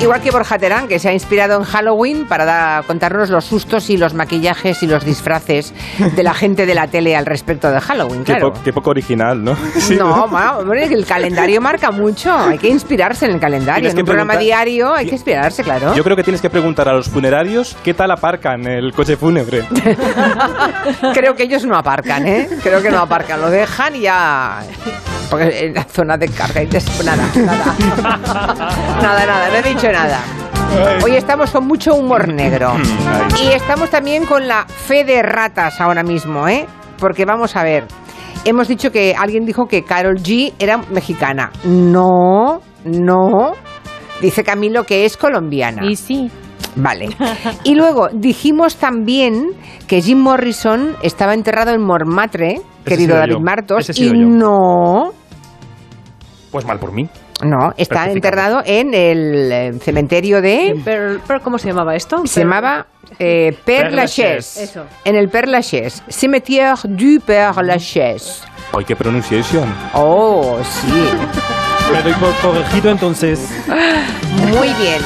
Igual que Borja Terán, que se ha inspirado en Halloween para contarnos los sustos y los maquillajes y los disfraces de la gente de la tele al respecto de Halloween, claro. Qué, poco original, ¿no? No, bueno, el calendario marca mucho. Hay que inspirarse en el calendario. En un programa diario hay que inspirarse, claro. Yo creo que tienes que preguntar a los funerarios qué tal aparcan el coche fúnebre. creo que ellos no aparcan, ¿eh? Creo que no aparcan. Lo dejan y ya... Porque en la zona de carga y Nada, nada. nada, nada, no he dicho nada. Hoy estamos con mucho humor negro. Y estamos también con la fe de ratas ahora mismo, ¿eh? Porque vamos a ver. Hemos dicho que alguien dijo que Carol G era mexicana. No, no. Dice Camilo que es colombiana. Y sí. Vale. Y luego dijimos también que Jim Morrison estaba enterrado en Montmartre, querido David Martos, y no. Pues mal por mí. No, está enterrado en el eh, cementerio de... ¿Cómo se llamaba esto? Se llamaba eh, Père Lachaise. En el Père Lachaise. Cimetière du Père Lachaise. ¡Ay, qué pronunciación! Oh, sí. Me doy por corregido entonces. Muy bien.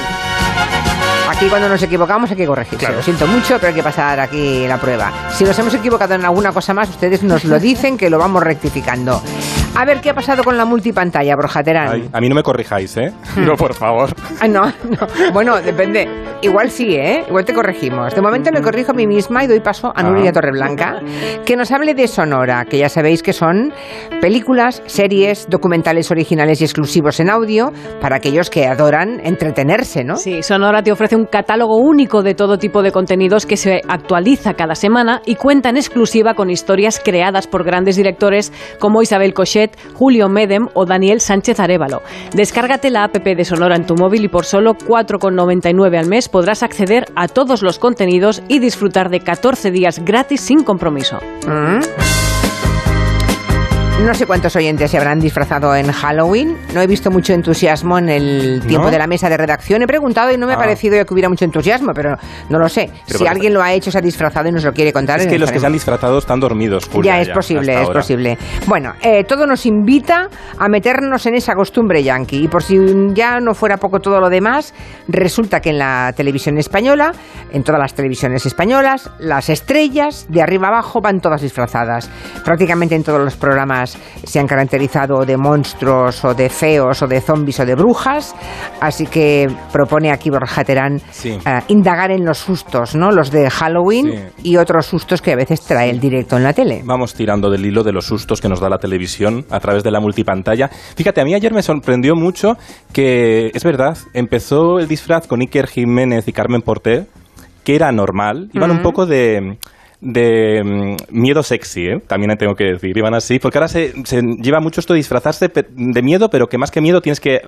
Aquí cuando nos equivocamos hay que corregirse. Lo siento mucho, pero hay que pasar aquí la prueba. Si nos hemos equivocado en alguna cosa más, ustedes nos lo dicen que lo vamos rectificando. A ver, ¿qué ha pasado con la multipantalla, Brojaterán? a mí no me corrijáis, ¿eh? No, por favor. no, no. Bueno, depende. Igual sí, ¿eh? Igual te corregimos. De momento me corrijo a mí misma y doy paso a Nuria ah. Torreblanca, que nos hable de Sonora, que ya sabéis que son películas, series, documentales originales y exclusivos en audio para aquellos que adoran entretenerse, ¿no? Sí, Sonora te ofrece un catálogo único de todo tipo de contenidos que se actualiza cada semana y cuenta en exclusiva con historias creadas por grandes directores como Isabel Cochet Julio Medem o Daniel Sánchez Arevalo. Descárgate la app de Sonora en tu móvil y por solo 4,99 al mes podrás acceder a todos los contenidos y disfrutar de 14 días gratis sin compromiso. Mm. No sé cuántos oyentes se habrán disfrazado en Halloween. No he visto mucho entusiasmo en el tiempo de la mesa de redacción. He preguntado y no me ha ah. parecido que hubiera mucho entusiasmo, pero no lo sé. si alguien lo ha hecho, se ha disfrazado y nos lo quiere contar. Es que los que se han disfrazado están dormidos, Julia, Ya, es posible, es posible. Bueno, eh, todo nos invita a meternos en esa costumbre yankee. Y por si ya no fuera poco todo lo demás, resulta que en la televisión española, en todas las televisiones españolas, las estrellas de arriba abajo van todas disfrazadas. Prácticamente en todos los programas se han caracterizado de monstruos o de feos o de zombies o de brujas, así que propone aquí Borja Terán eh, indagar en los sustos, ¿no? Los de Halloween y otros sustos que a veces trae el directo en la tele. Vamos tirando del hilo de los sustos que nos da la televisión a través de la multipantalla. Fíjate, a mí ayer me sorprendió mucho que, es verdad, empezó el disfraz con Iker Jiménez y Carmen Porter, que era normal, iban un poco de de mm, miedo sexy, ¿eh? también tengo que decir, iban así, porque ahora se, lleva mucho esto de disfrazarse de miedo, pero que más que miedo tienes que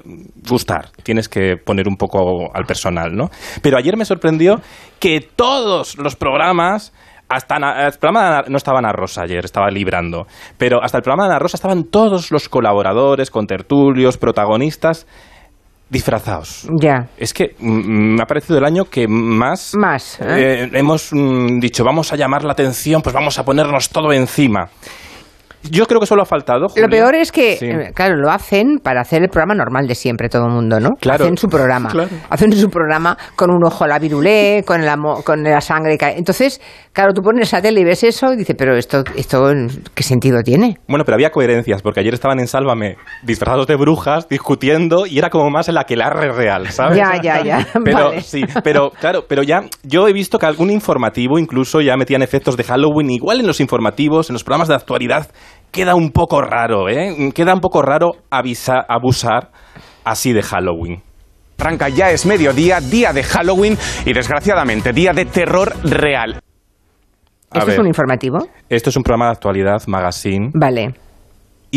gustar, tienes que poner un poco al personal, ¿no? Pero ayer me sorprendió que todos los programas hasta el programa no estaba Ana Rosa ayer, estaba librando, pero hasta el programa de Ana Rosa estaban todos los colaboradores, con tertulios, protagonistas disfrazados. Ya. Es que mm, mm, me ha parecido el año que más, más ¿eh? Eh, hemos mm, dicho vamos a llamar la atención, pues vamos a ponernos todo encima. Yo creo que solo ha faltado. Lo peor es que, eh, claro, lo hacen para hacer el programa normal de siempre, todo el mundo, ¿no? Claro. Hacen su programa. Hacen su programa con un ojo a la virulé, con la, con la sangre. Entonces, claro, tú pones la tele y ves eso y dices, pero esto, esto, ¿qué sentido tiene? Bueno, pero había coherencias, porque ayer estaban en Sálvame disfrazados de brujas, discutiendo, y era como más en la que la real, ¿sabes? Ya, ya, ya. Pero sí, pero claro, pero ya yo he visto que algún informativo incluso ya metían efectos de Halloween, igual en los informativos, en los programas de actualidad queda un poco raro, ¿eh? Queda un poco raro abusar así de Halloween. Franca ya es mediodía, día de Halloween y desgraciadamente día de terror real. ¿Esto es un informativo? Esto es un programa de actualidad, magazine. Vale.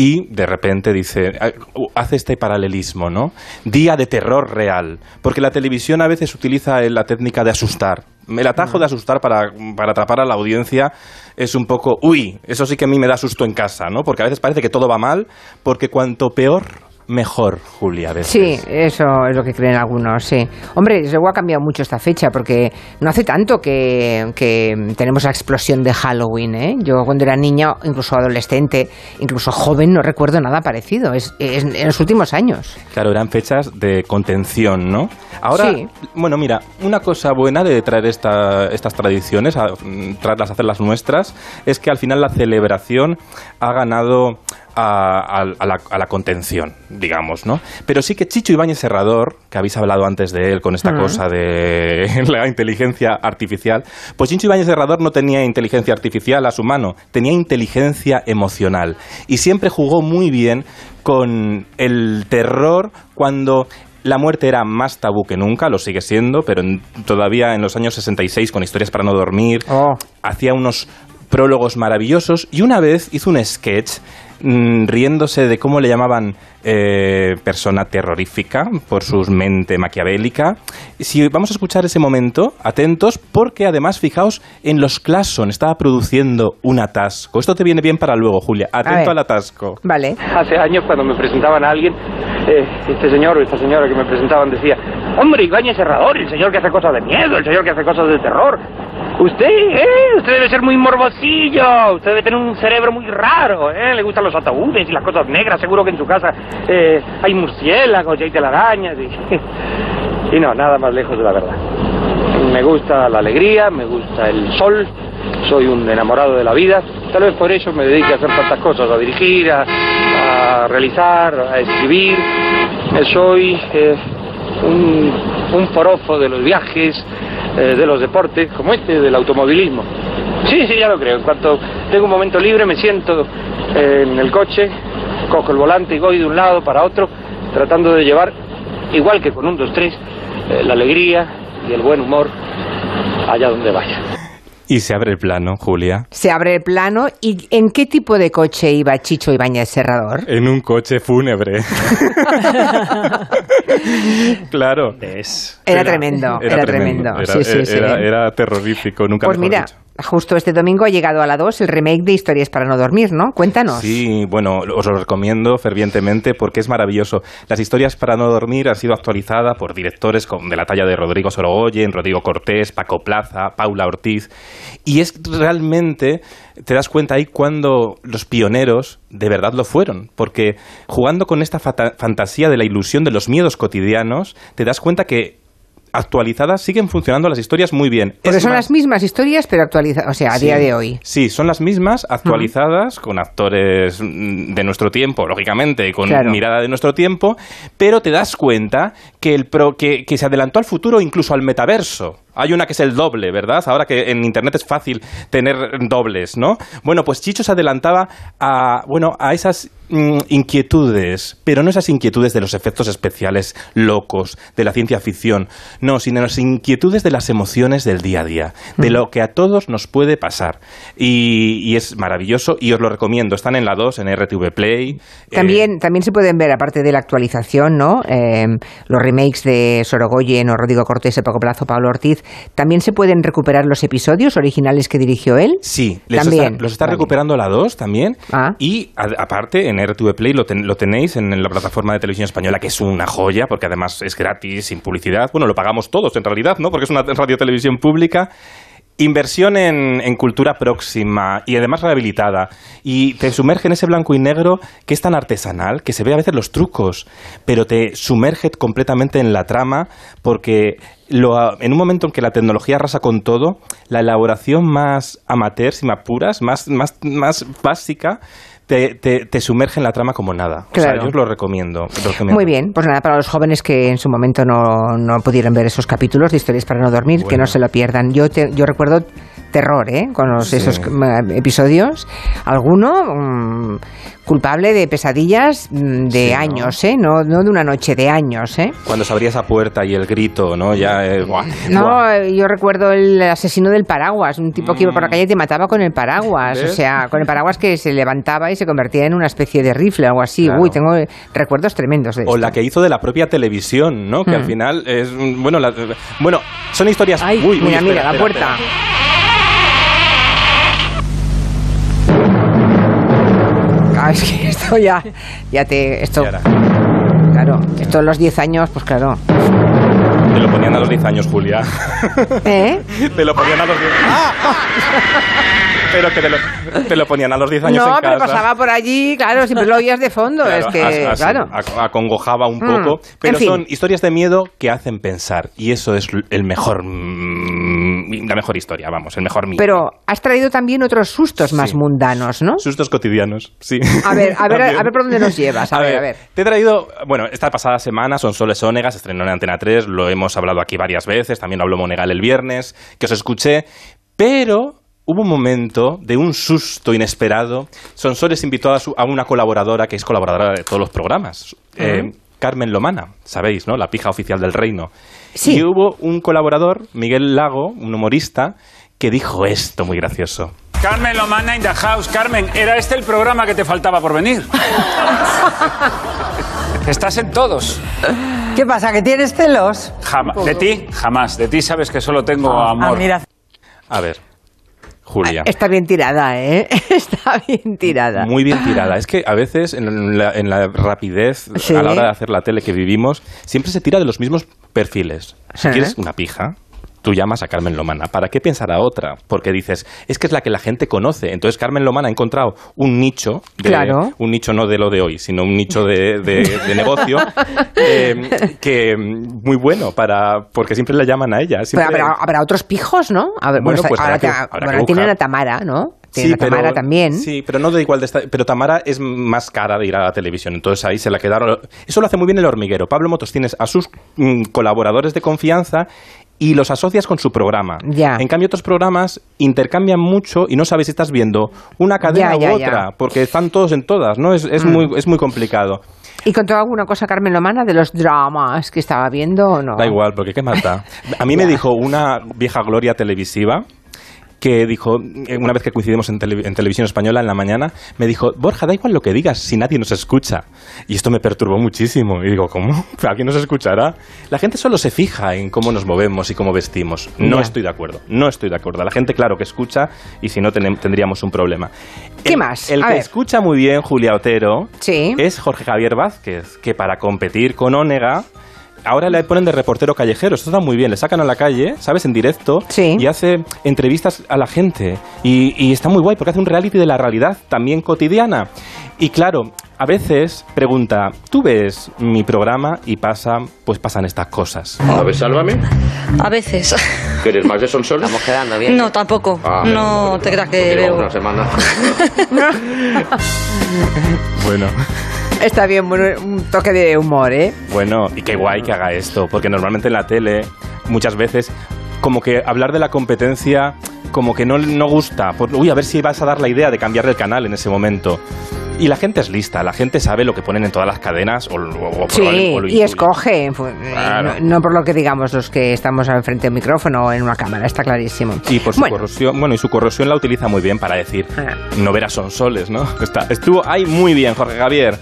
Y de repente dice, ah, hace este paralelismo, ¿no? Día de terror real. Porque la televisión a veces utiliza la técnica de asustar. El atajo de asustar para, para atrapar a la audiencia es un poco, uy, eso sí que a mí me da susto en casa, ¿no? Porque a veces parece que todo va mal, porque cuanto peor mejor, Julia, a veces. Sí, eso es lo que creen algunos, sí. Hombre, desde luego ha cambiado mucho esta fecha porque no hace tanto que, que tenemos la explosión de Halloween, ¿eh? Yo cuando era niña, incluso adolescente, incluso joven, no recuerdo nada parecido. Es, es en los últimos años. Claro, eran fechas de contención, ¿no? Ahora, Sí. bueno, mira, una cosa buena de traer esta- estas tradiciones, a, mm, traerlas, hacerlas nuestras, es que al final la celebración ha ganado a, a- a la, a la contención, digamos, ¿no? Pero sí que Chicho Ibáñez Serrador, que habéis hablado antes de él con esta cosa de la inteligencia artificial, pues Chicho Ibáñez Serrador no tenía inteligencia artificial a su mano, tenía inteligencia emocional. Y siempre jugó muy bien con el terror cuando la muerte era más tabú que nunca, lo sigue siendo, pero en- todavía en los años 66 con historias para no dormir, Oh. hacía unos prólogos maravillosos y una vez hizo un sketch mm, riéndose de cómo le llamaban eh, persona terrorífica por su mente maquiavélica. Si vamos a escuchar ese momento, atentos, porque además fijaos en los Clason estaba produciendo un atasco. Esto te viene bien para luego, Julia. Atento al atasco. Vale. Hace años cuando me presentaban a alguien, eh, este señor o esta señora que me presentaban decía, hombre, Ibáñez Serrador, el señor que hace cosas de miedo, el señor que hace cosas de terror. Usted, eh, usted debe ser muy morbosillo, usted debe tener un cerebro muy raro, eh, le gustan los ataúdes y las cosas negras, seguro que en su casa eh, hay murciélagos y hay telarañas y... y no, nada más lejos de la verdad. Me gusta la alegría, me gusta el sol, soy un enamorado de la vida. Tal vez por eso me dedique a hacer tantas cosas, a dirigir, a, a realizar, a escribir. Soy eh, un, un forofo de los viajes, eh, de los deportes, como este, del automovilismo. Sí, sí, ya lo creo. En cuanto tengo un momento libre, me siento eh, en el coche, cojo el volante y voy de un lado para otro, tratando de llevar, igual que con un 2-3, eh, la alegría y el buen humor allá donde vaya. Y se abre el plano, Julia. Se abre el plano. ¿Y en qué tipo de coche iba Chicho Ibáñez Serrador? En un coche fúnebre. claro. Es. Era tremendo, era, tremendo. Era, sí, sí, sí. era- era terrorífico, nunca pues mejor mira, dicho. Justo este domingo ha llegado a la 2 el remake de Historias para no dormir, ¿no? Cuéntanos. Sí, bueno, os lo recomiendo fervientemente porque es maravilloso. Las historias para no dormir han sido actualizadas por directores de la talla de Rodrigo Sorogoyen, Rodrigo Cortés, Paco Plaza, Paula Ortiz. Y es realmente, te das cuenta ahí cuando los pioneros de verdad lo fueron. Porque jugando con esta fantasía de la ilusión de los miedos cotidianos, te das cuenta que actualizadas siguen funcionando las historias muy bien. Porque Es son más- las mismas historias, pero actualizadas, o sea, a Sí. día de hoy. Sí, son las mismas, actualizadas, con actores mm, de nuestro tiempo, lógicamente, y con Claro. mirada de nuestro tiempo, pero te das cuenta que, el pro- que, que se adelantó al futuro, incluso al metaverso. Hay una que es el doble, ¿verdad? Ahora que en Internet es fácil tener dobles, ¿no? Bueno, pues Chicho se adelantaba a, bueno, a esas mm, inquietudes, pero no esas inquietudes de los efectos especiales locos, de la ciencia ficción, no, sino las inquietudes de las emociones del día a día, de lo que a todos nos puede pasar. Y, y es maravilloso y os lo recomiendo. Están en la 2, en RTV Play. Eh, También, también se pueden ver, aparte de la actualización, ¿no? Eh, los remakes de Sorogoyen o Rodrigo Cortés, Paco Plazo, Pablo Ortiz, también se pueden recuperar los episodios originales que dirigió él. Sí, También. está- los está Vale. recuperando la 2 también. Ah. Y a- aparte, en RTV Play lo, ten- lo tenéis en, la plataforma de televisión española, que es una joya, porque además es gratis, sin publicidad. Bueno, lo pagamos todos en realidad, ¿no? Porque es una radio-televisión pública. Inversión en, en cultura próxima y además rehabilitada. Y te sumerge en ese blanco y negro que es tan artesanal, que se ve a veces los trucos, pero te sumerge completamente en la trama porque lo- en un momento en que la tecnología arrasa con todo, la elaboración más amateur, si más, más, más básica, te, te- te sumerge en la trama como nada. O sea, Claro. yo os lo recomiendo. lo recomiendo. Muy bien, pues nada, para los jóvenes que en su momento no, no pudieron ver esos capítulos de historias para no dormir, que no se lo pierdan. Yo, te- yo recuerdo terror, ¿eh? Con los, Sí. esos mm, episodios. Alguno mm, culpable de pesadillas mm, de Sí, ¿no? años, ¿eh? No, no de una noche, de años, ¿eh? Cuando se abría esa puerta y el grito, ¿no? Ya, eh, No, yo recuerdo el asesino del paraguas, un tipo que iba por la calle y te mataba con el paraguas, o sea, con el paraguas que se levantaba y se convertía en una especie de rifle, algo así. Claro. Uy, tengo recuerdos tremendos de O esto. la que hizo de la propia televisión, ¿no? Que al final es. Bueno, la- bueno son historias. Ay, uy, uy, Mira, espera, mira, la puerta. espera. es que esto ya, ya te, esto, claro. Esto de los 10 años, pues claro. Te lo ponían a los 10 años, Julia. ¿Eh? Te lo ponían a los 10 Pero que te lo, te lo ponían a los 10 años No, en pero casa. pasaba por allí, claro, siempre lo oías de fondo. Claro, es que, as- claro. ac- acongojaba un Mm, poco. Pero en fin. son historias de miedo que hacen pensar. Y eso es el mejor. mm, La mejor historia, vamos, el mejor miedo. Pero has traído también otros sustos más mundanos, ¿no? Sustos cotidianos, sí. A ver, a ver, a ver por dónde nos llevas. A, ver, a ver. Te he traído, bueno, esta pasada semana son Soles Ónegas, estrenó en Antena 3, lo hemos hablado aquí varias veces, también habló Monegal el viernes, que os escuché, pero hubo un momento de un susto inesperado. Sonsoles invitó a, su- a una colaboradora que es colaboradora de todos los programas, eh, Carmen Lomana, sabéis, ¿no? La pija oficial del reino. Sí. Y hubo un colaborador, Miguel Lago, un humorista, que dijo esto muy gracioso. Carmen Lomana in the house. Carmen, ¿era este el programa que te faltaba por venir? Estás en todos. ¿Qué pasa? ¿Que tienes celos? De ti, jamás. De ti sabes que solo tengo amor. Ah, mira. A ver, Julia. Está bien tirada, ¿eh? Está bien tirada. Muy bien tirada. Es que a veces en la, en la rapidez Sí. a la hora de hacer la tele que vivimos, siempre se tira de los mismos perfiles. Si quieres una pija, tú llamas a Carmen Lomana. ¿Para qué pensar a otra? Porque dices, es que es la que la gente conoce. Entonces Carmen Lomana ha encontrado un nicho, de- Claro. un nicho no de lo de hoy, sino un nicho de, de- de negocio eh, que muy bueno para porque siempre la llaman a ella. Pero Siempre- habrá, habrá otros pijos, ¿no? A ver, Bueno, bueno, pues ahora, que- bueno, tienen a Tamara, ¿no? Tamara también. Sí, pero no da igual de estar. Pero Tamara es más cara de ir a la televisión, entonces ahí se la quedaron. Eso lo hace muy bien el hormiguero. Pablo Motos tienes a sus mm, colaboradores de confianza y los asocias con su programa. Ya. En cambio, otros programas intercambian mucho y no sabes si estás viendo una cadena Ya, u otra, porque están todos en todas, ¿no? Es, es, Mm. muy, es muy complicado. ¿Y contó alguna cosa Carmen Lomana de los dramas que estaba viendo o no? Da igual, porque qué más da. A mí me dijo una vieja gloria televisiva que dijo, una vez que coincidimos en, tele- en televisión española en la mañana, me dijo, Borja, da igual lo que digas si nadie nos escucha. Y esto me perturbó muchísimo. Y digo, ¿cómo? ¿Alguien nos escuchará? La gente solo se fija en cómo nos movemos y cómo vestimos. No estoy de acuerdo, no estoy de acuerdo. La gente, claro que escucha y si no tendríamos un problema. ¿Qué El- más? El A que ver. escucha muy bien Julia Otero Sí. es Jorge Javier Vázquez, que para competir con Onega ahora le ponen de reportero callejero. Esto está muy bien. Le sacan a la calle, ¿sabes? En directo. Sí. Y hace entrevistas a la gente. Y, y está muy guay porque hace un reality de la realidad también cotidiana. Y claro, a veces pregunta, ¿tú ves mi programa? Y pasa, pues pasan estas cosas. A ver, sálvame. A veces. ¿Quieres más de Sonsoles? Estamos quedando bien. No, tampoco. Ah, no menos, te creas que veo. una semana. Bueno. Está bien, bueno, un toque de humor, ¿eh? Bueno, y qué guay que haga esto, porque normalmente en la tele muchas veces como que hablar de la competencia como que no, no gusta. Por- uy, a ver si vas a dar la idea de cambiar el canal en ese momento. Y la gente es lista, la gente sabe lo que ponen en todas las cadenas o, o- o Sí, lo y escoge, fu- eh, Claro. no, no por lo que digamos los que estamos al frente del micrófono o en una cámara, está clarísimo. Y por su Bueno. corrosión, bueno, y su corrosión la utiliza muy bien para decir, Ah. no verás son soles, ¿no? Está, estuvo ahí muy bien, Jorge Javier.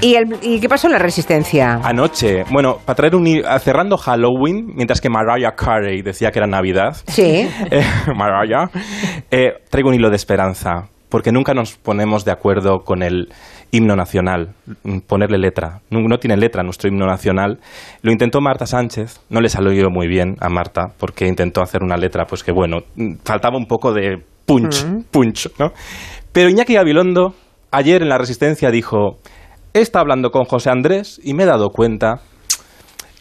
¿Y, el- ¿Y qué pasó en la resistencia? Anoche, bueno, para traer un hi- cerrando Halloween, mientras que Mariah Carey decía que era Navidad. Sí. Eh, Mariah, eh, traigo un hilo de esperanza, porque nunca nos ponemos de acuerdo con el himno nacional, mm, ponerle letra. No, no tiene letra nuestro himno nacional. Lo intentó Marta Sánchez, no le salió muy bien a Marta, porque intentó hacer una letra, pues que bueno, mm, faltaba un poco de punch, punch, ¿no? Pero Iñaki Gabilondo, ayer en La Resistencia dijo, he estado hablando con José Andrés y me he dado cuenta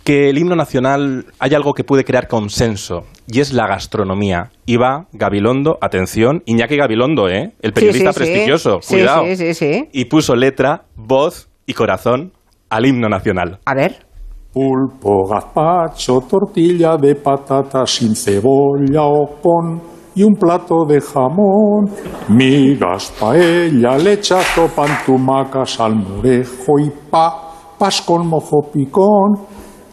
que el himno nacional hay algo que puede crear consenso y es la gastronomía. Y va Gabilondo, atención, Iñaki Gabilondo, ¿eh? El periodista Sí, sí, sí. prestigioso, Sí, cuidado. sí, sí, sí. Y puso letra, voz y corazón al himno nacional. A ver. Pulpo, gazpacho, tortilla de patata sin cebolla o con y un plato de jamón, migas, paella, lechazo, pantumaca, salmorejo y pa, pas con mojo picón,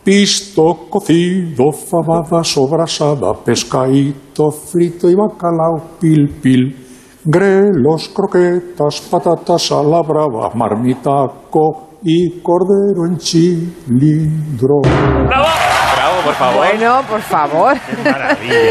pisto cocido, fabada sobrasada, pescadito frito y bacalao pil pil. Grelos, croquetas, patatas a la brava, marmitaco y cordero en cilindro. Bravo, por favor. Bueno, por favor.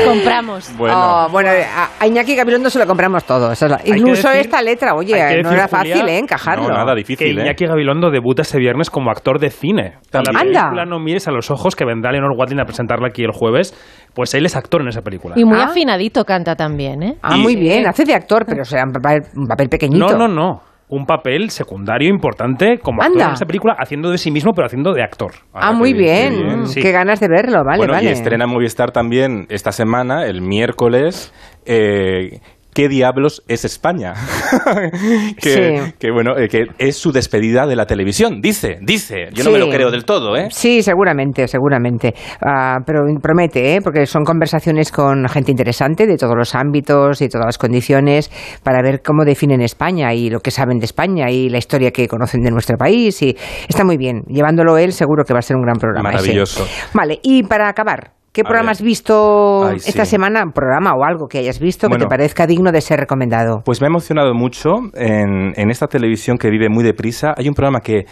Compramos. Bueno. Oh, bueno, a, a Iñaki Gabilondo se lo compramos todo. esa es la- que incluso decir- esta letra, oye, que no decir, era fácil, Julia, ¿eh? Encajarlo. No, nada Que difícil, ¿eh? Iñaki Gabilondo debuta este viernes como actor de cine. También. La Anda. película No mires a los ojos que vendrá Leonor Watling a presentarla aquí el jueves. Pues él es actor en esa película. Y muy Ah. afinadito canta también, ¿eh? Ah, Y- muy bien, hace de actor, pero será un papel, un papel pequeñito. No, no, no. Un papel secundario importante como actor Anda. en esa película, haciendo de sí mismo, pero haciendo de actor. Ah, muy qué bien. Mm, Sí. Qué ganas de verlo, vale, bueno, vale. y estrena en Movistar también esta semana, el miércoles, eh, ¿Qué diablos es España? que, Sí. que, bueno, eh, que es su despedida de la televisión. Dice, dice. Yo no me lo creo del todo, ¿eh? Sí, seguramente, seguramente. Ah, pero promete, ¿eh? porque son conversaciones con gente interesante de todos los ámbitos y todas las condiciones para ver cómo definen España y lo que saben de España y la historia que conocen de nuestro país. Y está muy bien. Llevándolo él, seguro que va a ser un gran programa. ese. Maravilloso. Vale, y para acabar. ¿Qué A programa ver. has visto Ay, esta sí. semana? Un programa o algo que hayas visto que te parezca digno de ser recomendado. Pues me ha emocionado mucho en, en esta televisión que vive muy deprisa. Hay un programa que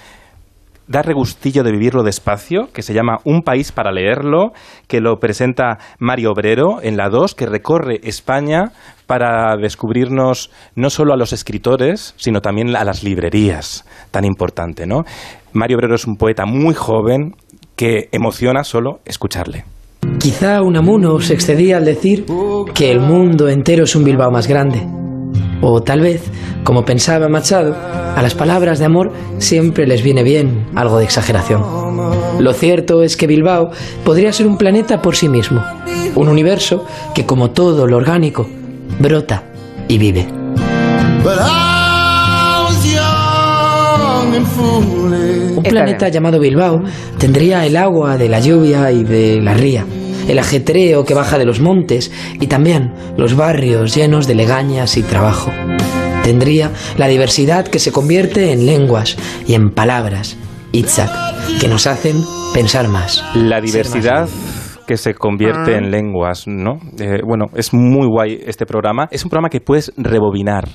da regustillo de vivirlo despacio, que se llama Un país para leerlo, que lo presenta Mario Obrero en la 2, que recorre España para descubrirnos no solo a los escritores, sino también a las librerías, tan importante, ¿no? Mario Obrero es un poeta muy joven que emociona solo escucharle. Quizá Unamuno se excedía al decir que el mundo entero es un Bilbao más grande. O tal vez, como pensaba Machado, a las palabras de amor siempre les viene bien algo de exageración. Lo cierto es que Bilbao podría ser un planeta por sí mismo, un universo que como todo lo orgánico, brota y vive. Planeta llamado Bilbao tendría el agua de la lluvia y de la ría, el ajetreo que baja de los montes y también los barrios llenos de legañas y trabajo. Tendría la diversidad que se convierte en lenguas y en palabras, Itzhak, que nos hacen pensar más. La diversidad que se convierte Ah. en lenguas, ¿no? Eh, bueno, es muy guay este programa. Es un programa que puedes rebobinar.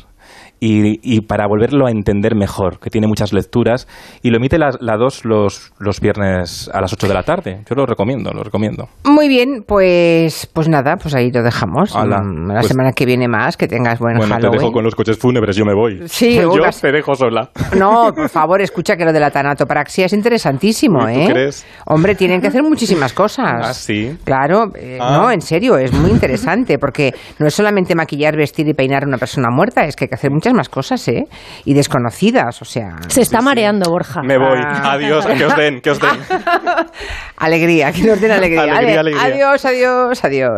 Y, y para volverlo a entender mejor, que tiene muchas lecturas, y lo emite la, la 2 los, los viernes a las 8 de la tarde. Yo lo recomiendo, lo recomiendo. Muy bien, pues pues nada, pues ahí lo dejamos. Ala, Mm, la pues- semana que viene más, que tengas buen bueno, te Halloween. dejo con los coches fúnebres, yo me voy. Sí, yo unas- te dejo sola. No, por favor, escucha que lo de la tanatopraxia es interesantísimo, ¿Tú ¿eh? crees? Hombre, tienen que hacer muchísimas cosas. Ah, sí. Claro, eh, Ah. no, en serio, es muy interesante porque no es solamente maquillar, vestir y peinar a una persona muerta, es que hay que hacer muchas más cosas, ¿eh? Y desconocidas, o sea, Se está mareando, Borja. Me voy. Ah. Adiós, que os den, que os den. alegría, que nos den alegría. Alegría, Ale- alegría. Adiós, adiós, adiós.